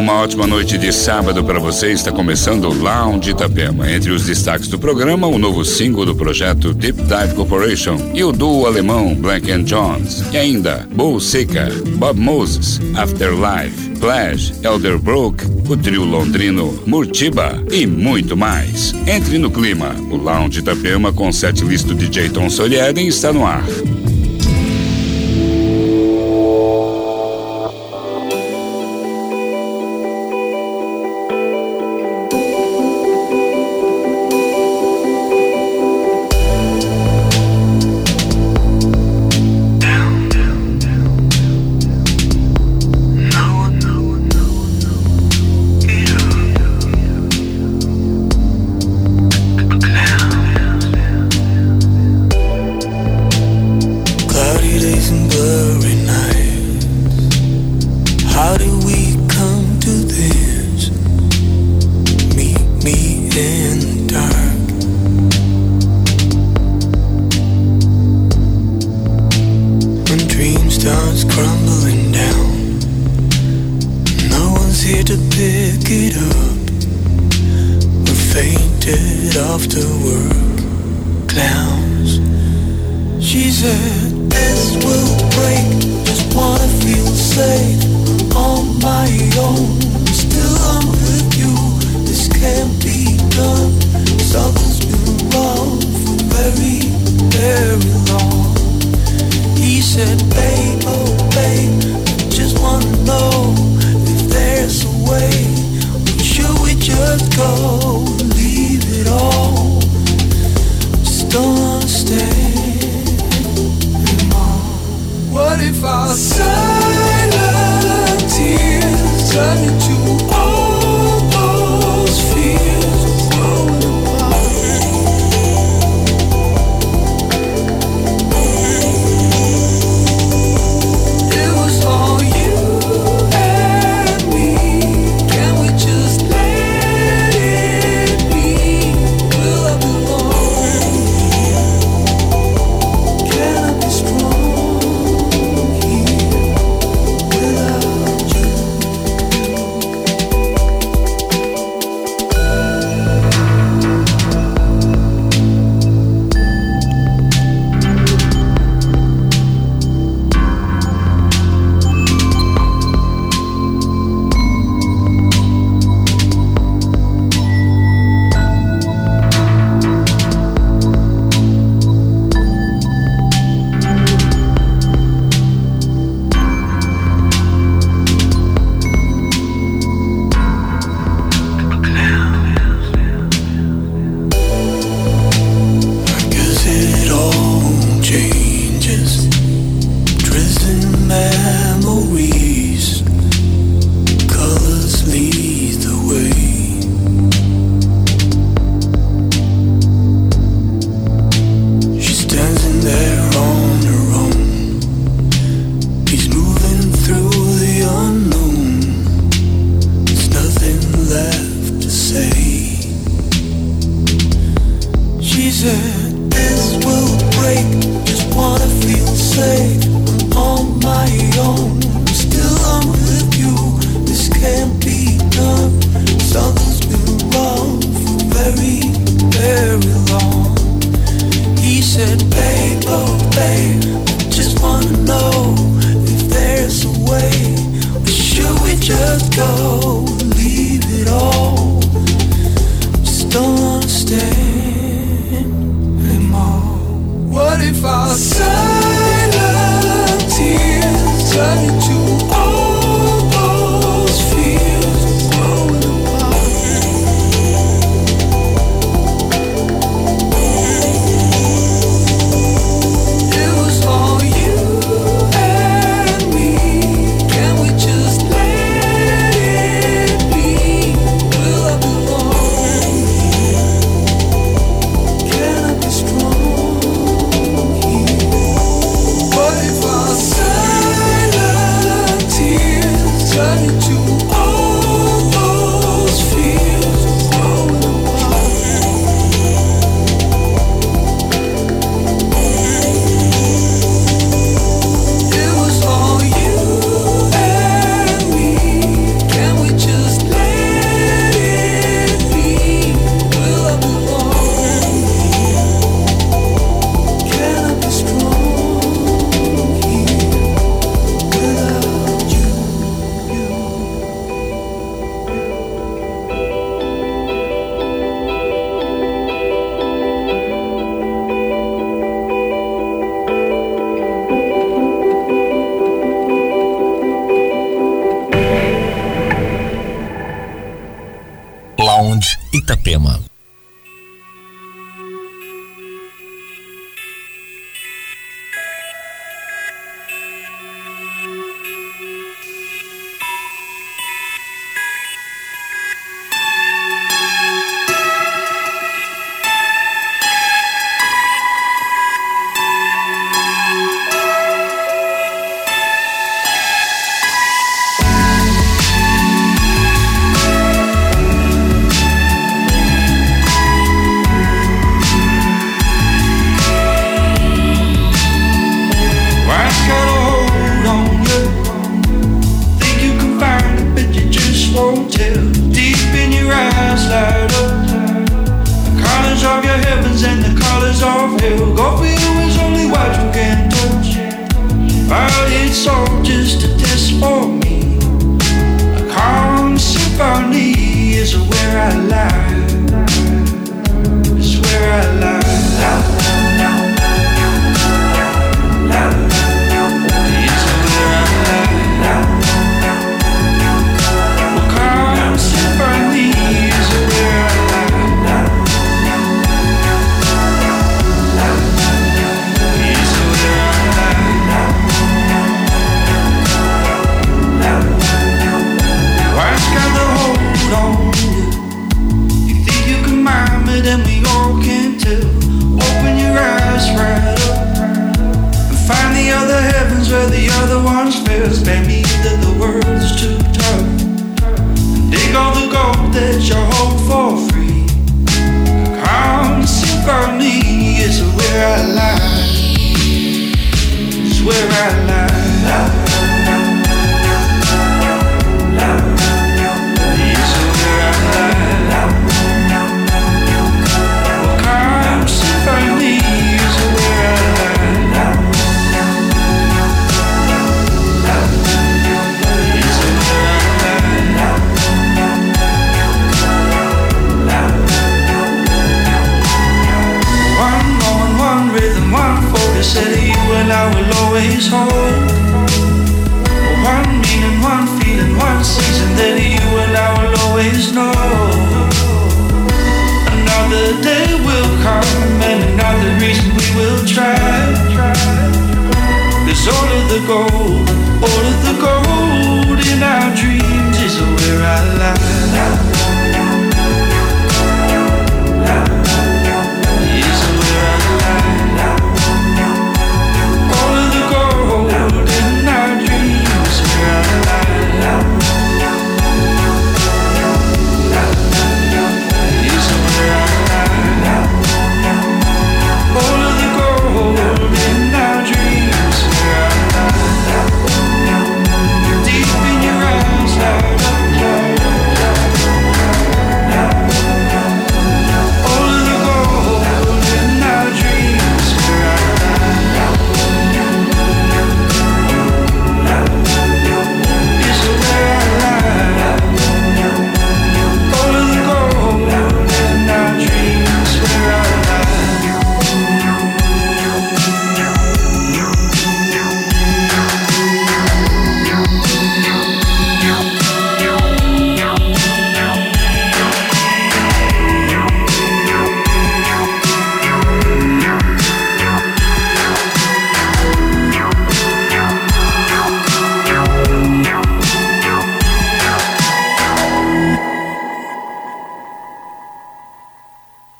uma ótima noite de sábado para você. Está começando o Lounge Itapema. Entre os destaques do programa, o novo single do projeto Deep Dive Corporation e o duo alemão Black and Jones. E ainda Bull Seeker, Bob Moses, Afterlife, Flash, Elderbrook, o trio londrino Murtiba e muito mais. Entre no clima. O Lounge Itapema com sete listo de Jayton Solieden está no ar.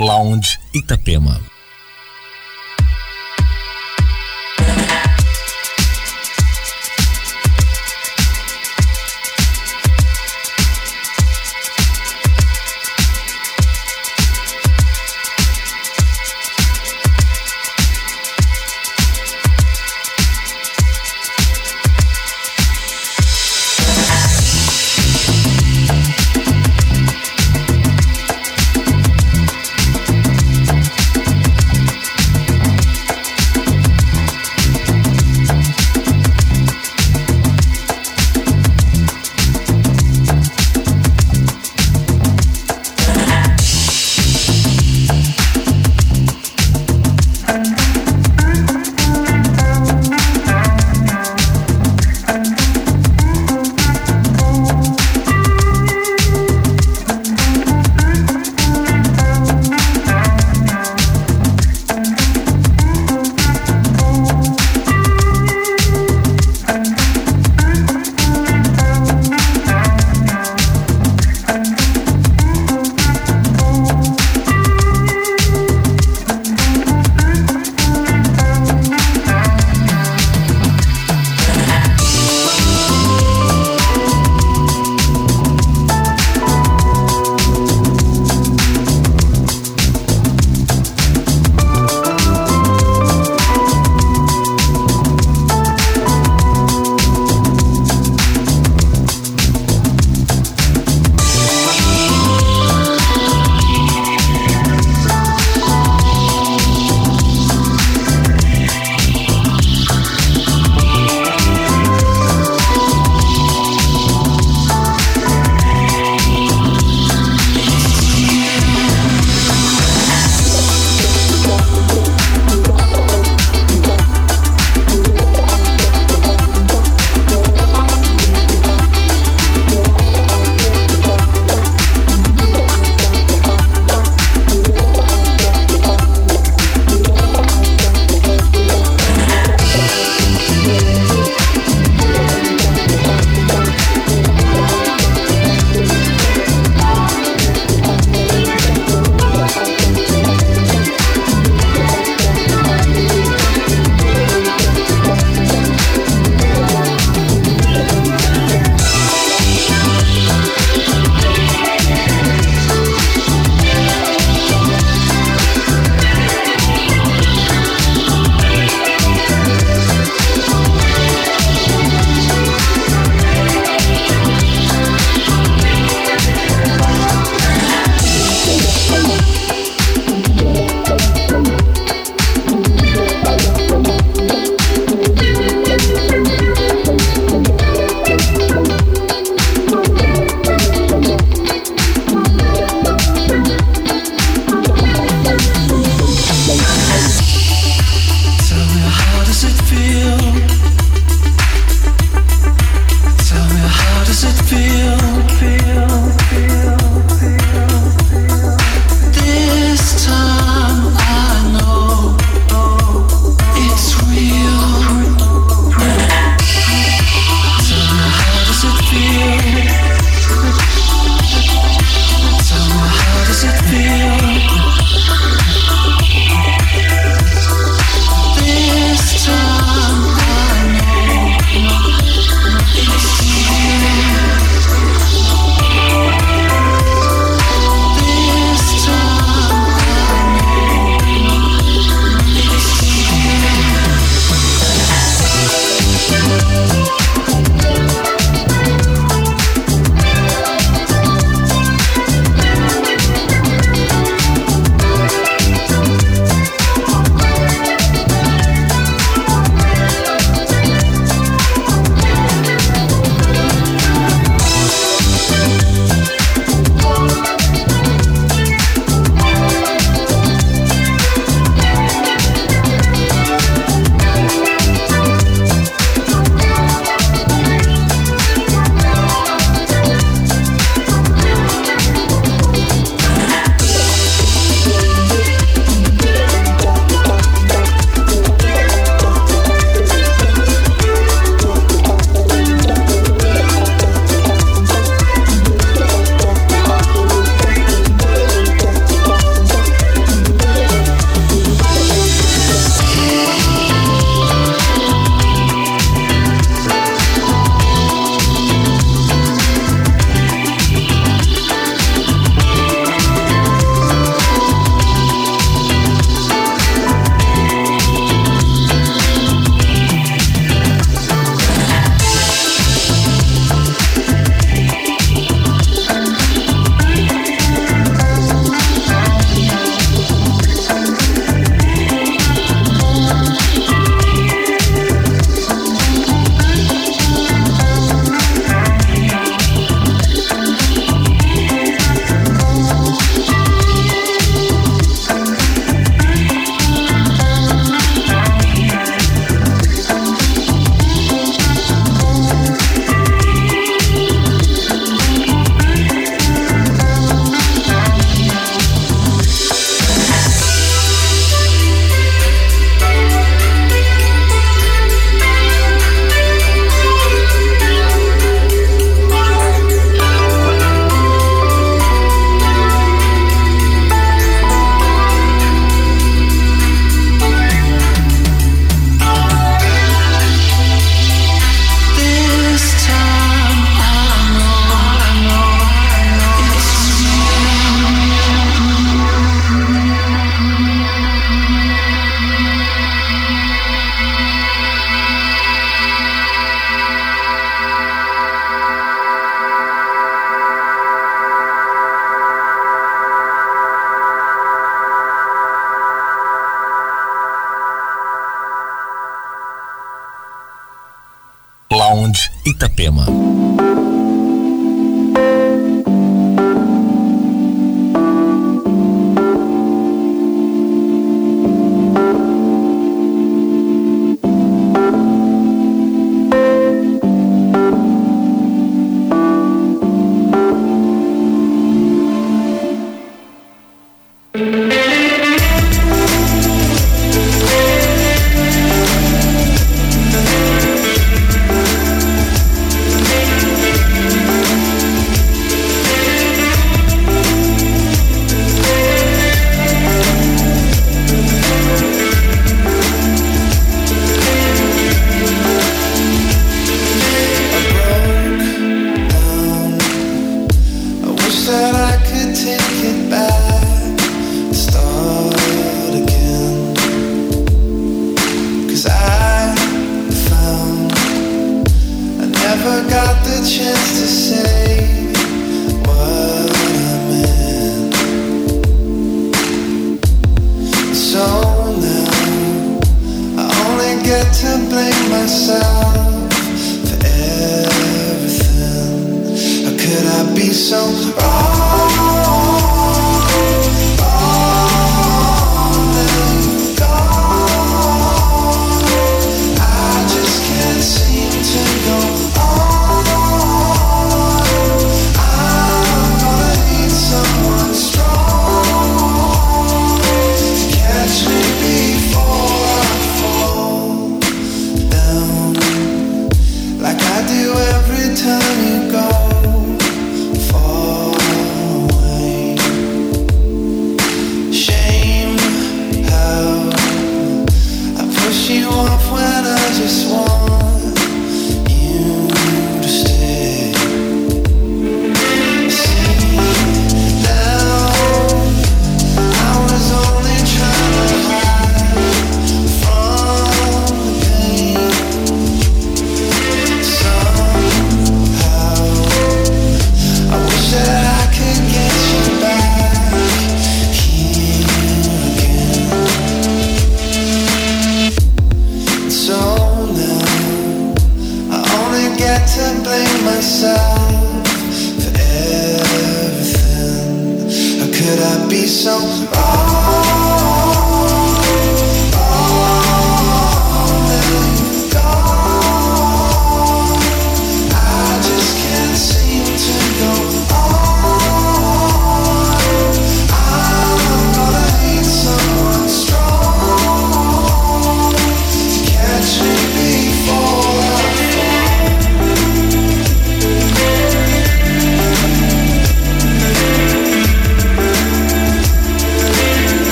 Lounge Itapema.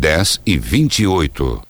10 e 28.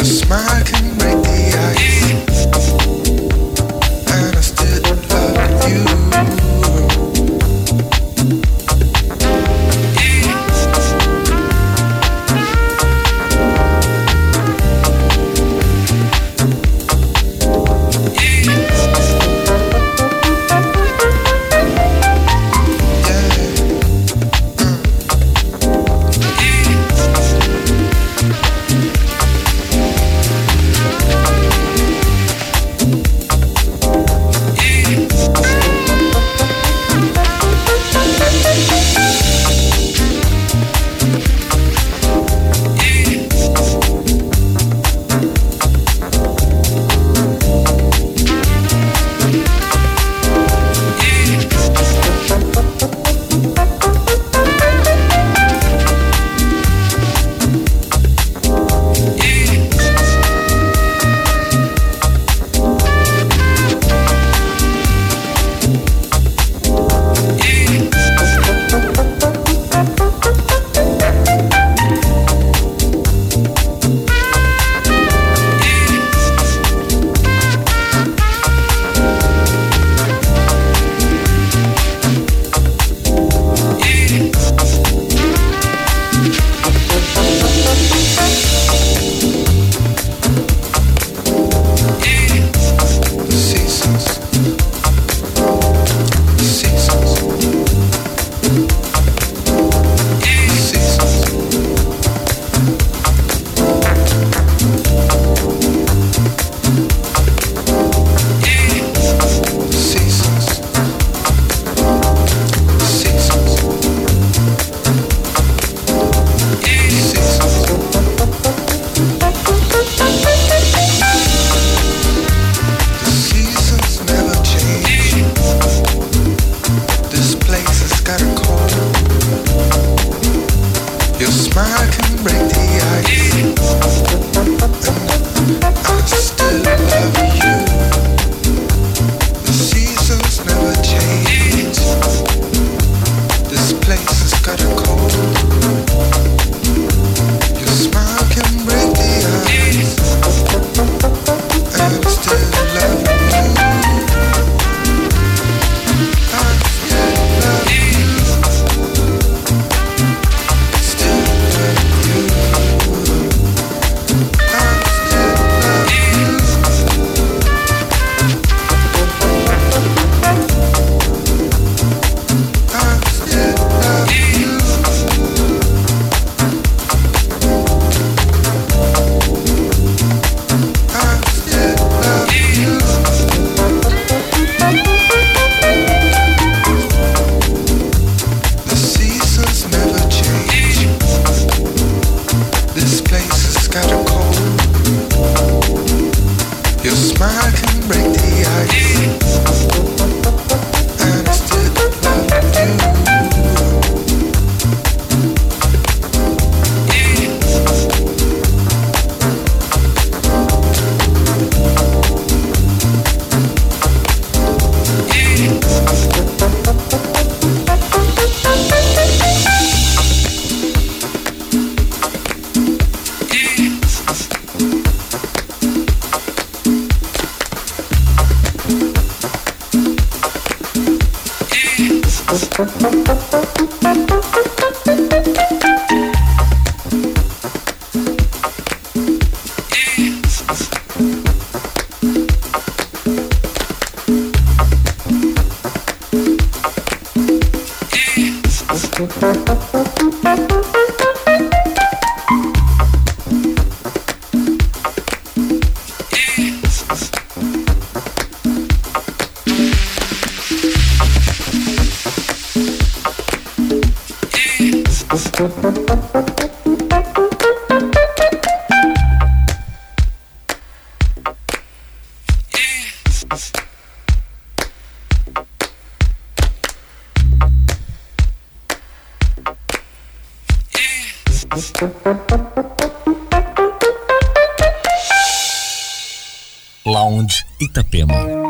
Your smile can break the Thank Lounge Itapema.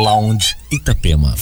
Lounge Itapema.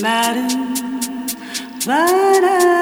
matter, but I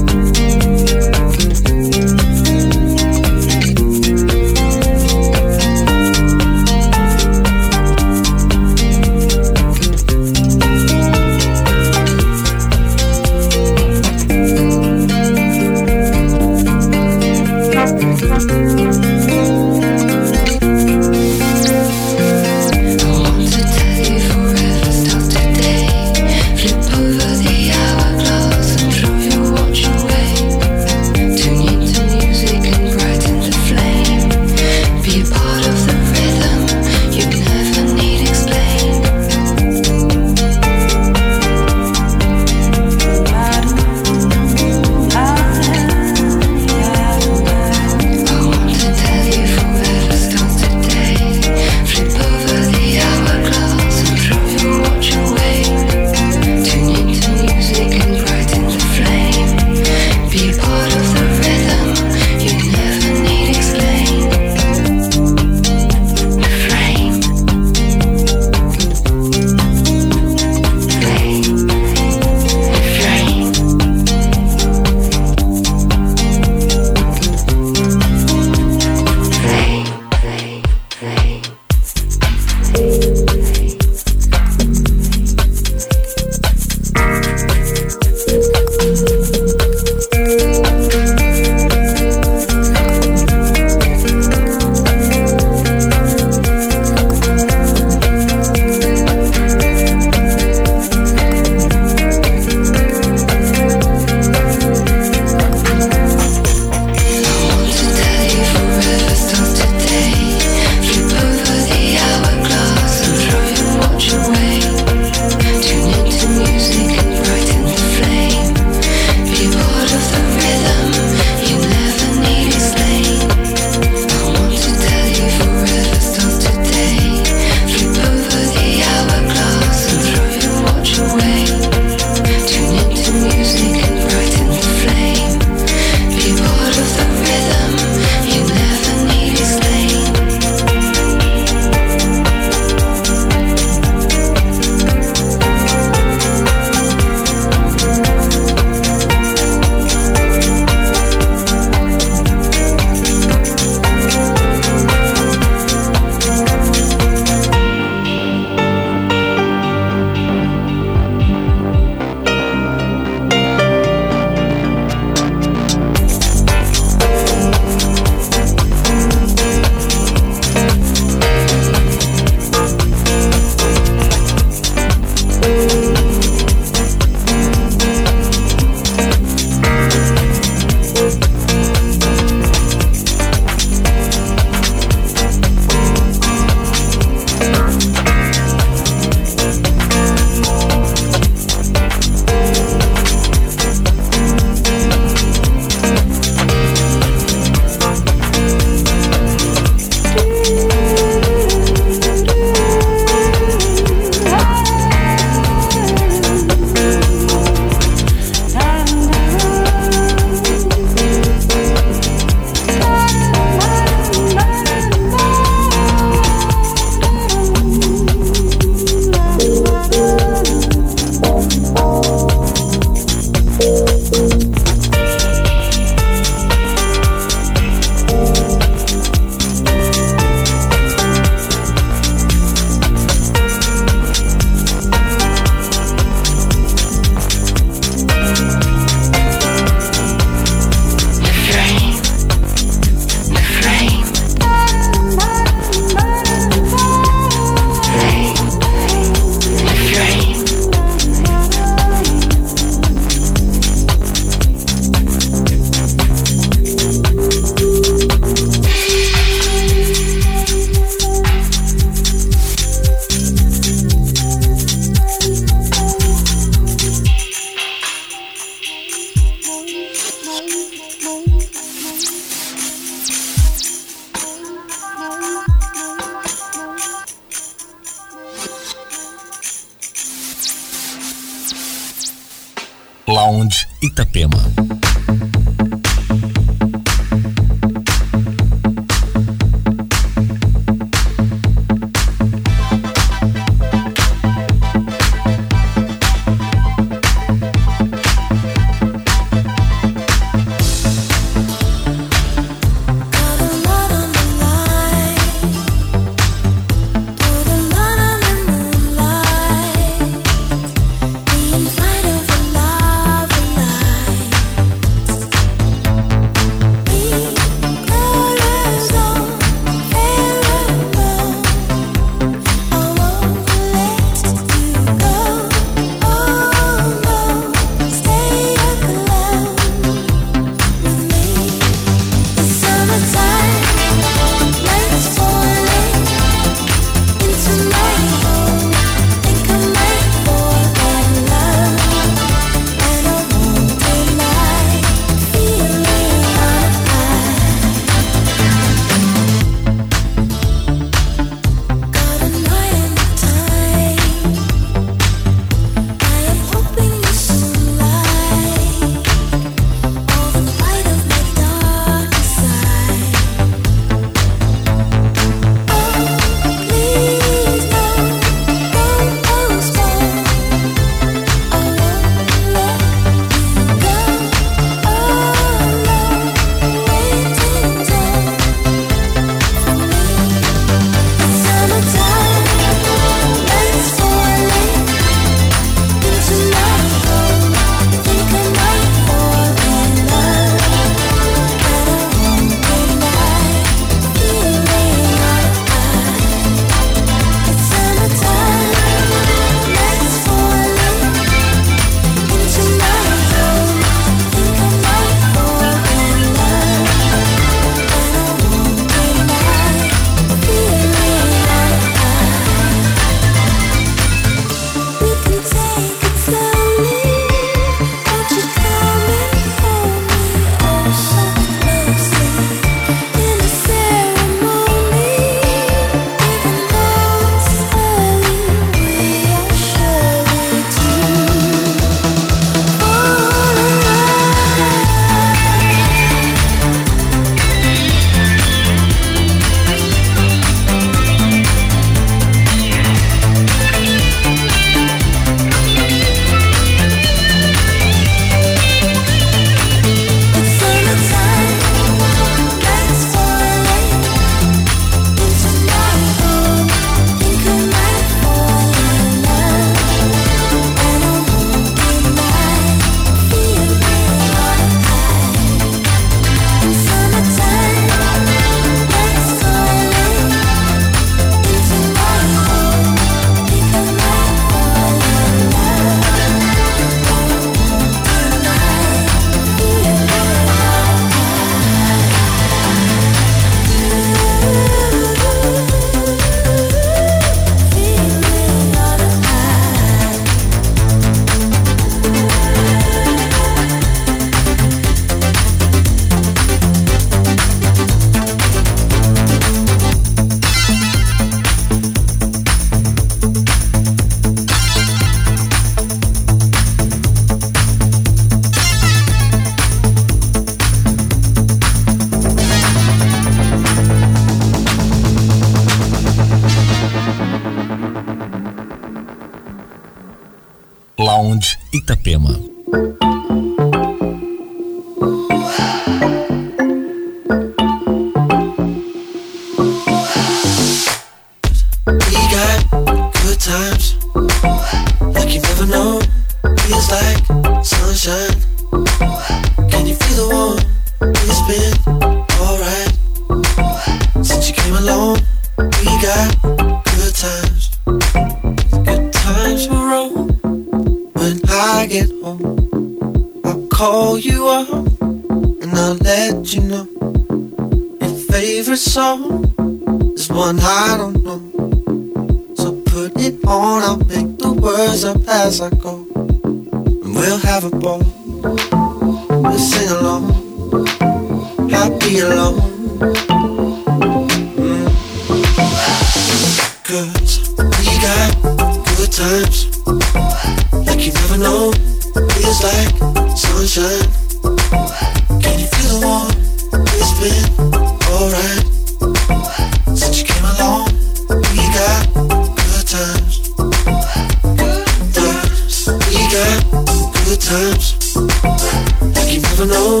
know.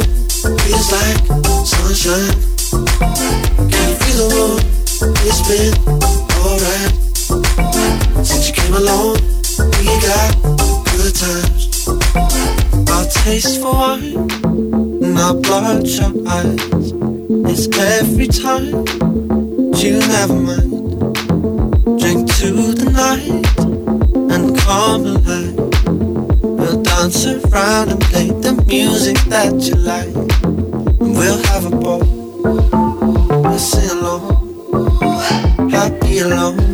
Feels like sunshine. Can you feel the warmth? It's been alright since you came along. We got good times. Our taste for wine and our bloodshot eyes. It's every time you never mind. Drink to the night and come alive. We'll dance around and play the music that you like. And we'll have a ball. We'll sing along. Happy alone.